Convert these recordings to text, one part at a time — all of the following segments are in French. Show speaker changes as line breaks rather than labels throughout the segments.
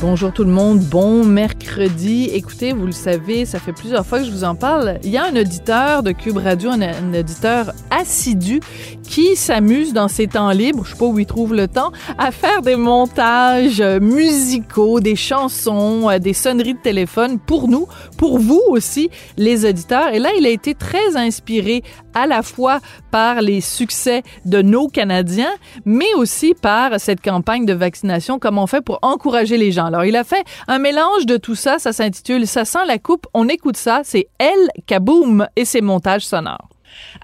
Bonjour tout le monde, bon mercredi. Écoutez, vous le savez, ça fait plusieurs fois que je vous en parle. Il y a un auditeur de Cube Radio, un, un auditeur assidu qui s'amuse dans ses temps libres, je sais pas où il trouve le temps, à faire des montages musicaux, des chansons, euh, des sonneries de téléphone pour nous, pour vous aussi, les auditeurs. Et là, il a été très inspiré à la fois par les succès de nos Canadiens, mais aussi par cette campagne de vaccination, comme on fait pour encourager les gens. Alors, il a fait un mélange de tout ça, ça s'intitule Ça sent la coupe, on écoute ça, c'est El Kaboom et ses montages sonores.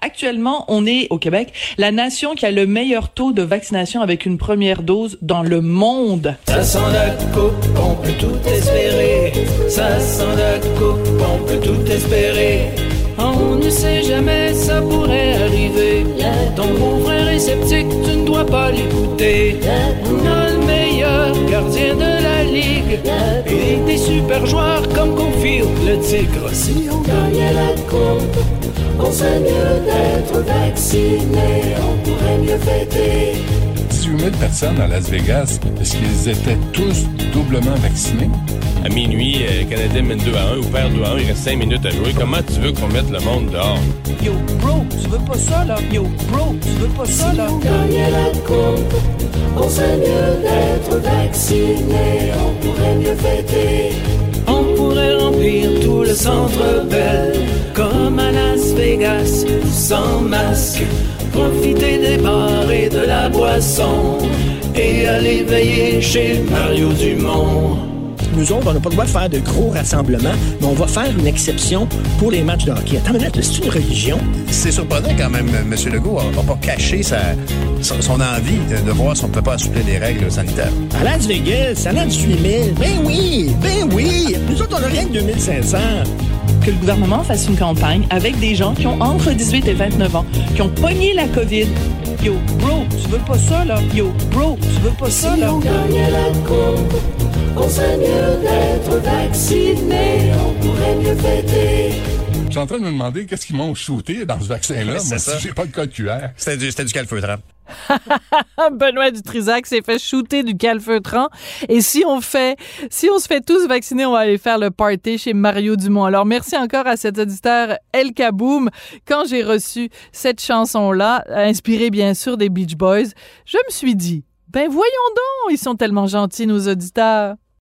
Actuellement, on est au Québec la nation qui a le meilleur taux de vaccination avec une première dose dans le monde.
Ça sent la coupe, on peut tout espérer. Ça sent la coupe, on peut tout espérer. On ne sait jamais, ça pourrait arriver. Ton bon frère est sceptique, tu ne dois pas l'écouter. On a le meilleur gardien de la ligue. Et des super joueurs comme Confield, le tigre. Si on gagnait la coupe, on mieux d'être vacciné. On pourrait mieux fêter.
18 000 personnes à Las Vegas, est-ce qu'ils étaient tous doublement vaccinés?
À minuit, euh, Canadien mène 2 à 1 ou perd 2 à 1, il reste 5 minutes à jouer. Comment tu veux qu'on mette le monde dehors?
Yo, bro, tu veux pas ça, là? Yo, bro, tu veux pas ça, là?
Si on gagnait la coupe, on serait mieux d'être vacciné. On pourrait mieux fêter. On pourrait remplir tout le centre belle, comme à Las Vegas, sans masque. Profiter des bars et de la boisson, et aller veiller chez Mario Dumont.
Nous autres, on n'a pas le droit de faire de gros rassemblements, mais on va faire une exception pour les matchs de hockey. Attends une minute, c'est une religion?
C'est surprenant quand même, M. Legault n'a pas caché sa, son, son envie de, de voir si on ne peut pas assouplir les règles sanitaires.
À Las Vegas, à Las 18 000, ben oui, ben oui! Nous autres, on n'a rien que 2500.
Que le gouvernement fasse une campagne avec des gens qui ont entre 18 et 29 ans, qui ont pogné la COVID. Yo, bro, tu veux pas ça, là? Yo, bro, tu veux pas ça,
Si
là?
on gagnait la coupe, on serait mieux d'être vacciné. On pourrait mieux fêter.
Je suis en train de me demander qu'est-ce qu'ils m'ont shooté dans ce vaccin-là. Moi,
ça.
si j'ai pas de code QR.
C'était du, c'était du calfeutrant.
Benoît Dutrisac s'est fait shooter du calfeutrant. Et si on fait, si on se fait tous vacciner, on va aller faire le party chez Mario Dumont. Alors, merci encore à cet auditeur El Kaboom. Quand j'ai reçu cette chanson-là, inspirée bien sûr des Beach Boys, je me suis dit, ben voyons donc, ils sont tellement gentils, nos auditeurs.